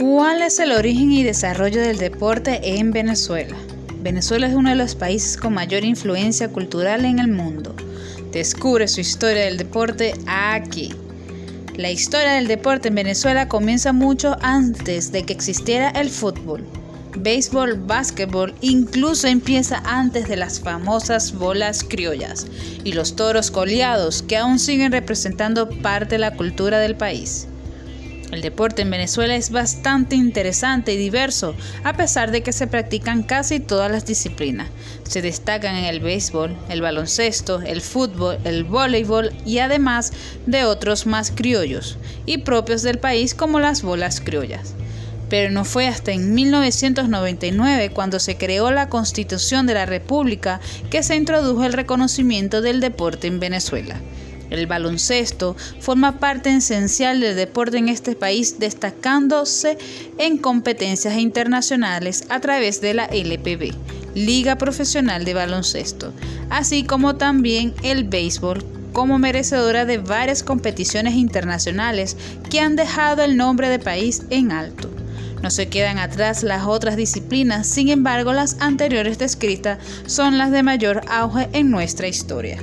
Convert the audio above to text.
¿Cuál es el origen y desarrollo del deporte en Venezuela? Venezuela es uno de los países con mayor influencia cultural en el mundo. Descubre su historia del deporte aquí. La historia del deporte en Venezuela comienza mucho antes de que existiera el fútbol. Béisbol, básquetbol, incluso empieza antes de las famosas bolas criollas y los toros coleados que aún siguen representando parte de la cultura del país. El deporte en Venezuela es bastante interesante y diverso, a pesar de que se practican casi todas las disciplinas. Se destacan en el béisbol, el baloncesto, el fútbol, el voleibol y además de otros más criollos y propios del país como las bolas criollas. Pero no fue hasta en 1999 cuando se creó la Constitución de la República que se introdujo el reconocimiento del deporte en Venezuela. El baloncesto forma parte esencial del deporte en este país, destacándose en competencias internacionales a través de la LPB, Liga Profesional de Baloncesto, así como también el béisbol como merecedora de varias competiciones internacionales que han dejado el nombre de país en alto. No se quedan atrás las otras disciplinas, sin embargo las anteriores descritas son las de mayor auge en nuestra historia.